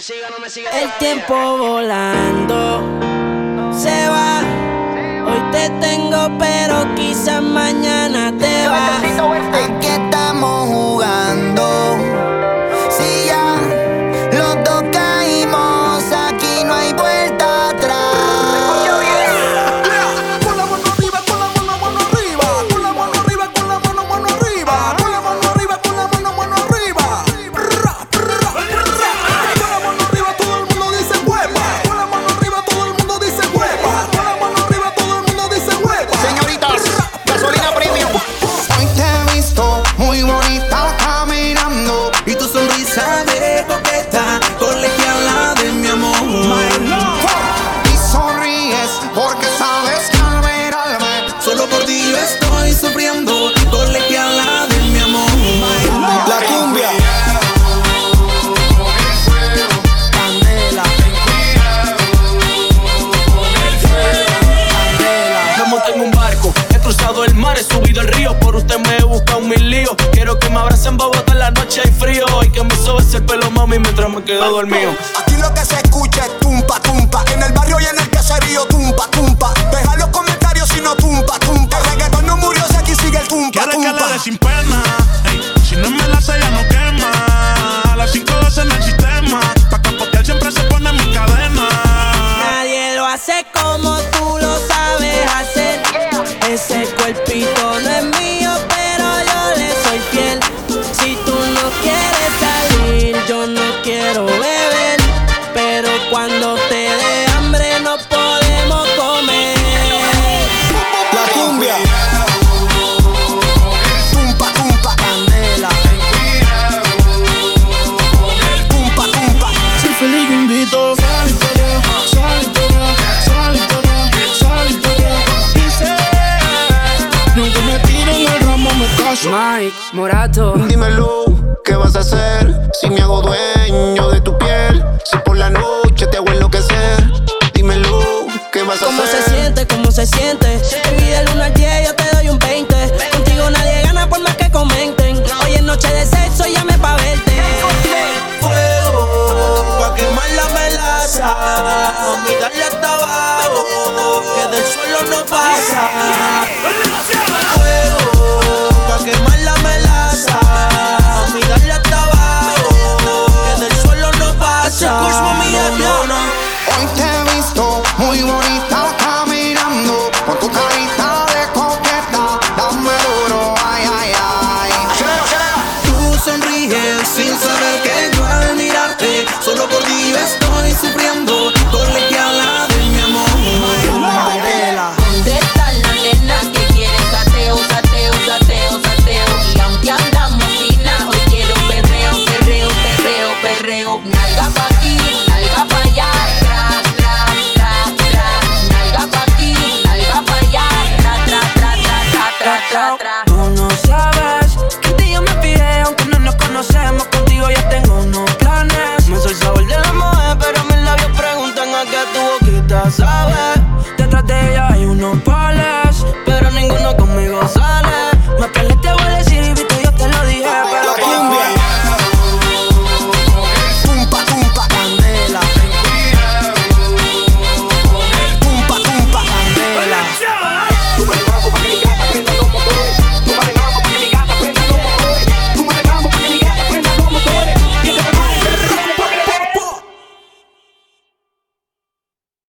El tiempo volando se va. Hoy te tengo, pero quizás mañana mientras me quedo dormido. Aquí lo que se escucha es tumpa, tumpa. En el barrio y en el caserío, tumpa, tumpa. Deja los comentarios si no tumpa, tumpa. El reggaetón no murió, si aquí sigue el tumpa, tumpa. que le dé sin pena. Cuando te dé hambre no podemos comer. La cumbia. Tumpa, tumpa. Candela. Tumpa, tumpa. Soy feliz, yo invito. Nunca me tiro en el ramo, me caso. Mike, Morato. Dímelo, ¿qué vas a hacer? Si me hago dueño de tu piel. Se siente? En mi del 1 al 10 yo te doy un 20. Contigo nadie gana por más que comenten. Hoy es noche de sexo, llame pa' verte. Fuego, pa' quemar la melaza. Mami, dale hasta abajo, que del suelo no pasa. Fuego, pa' quemar la melaza. sabe. Detrás de ella hay uno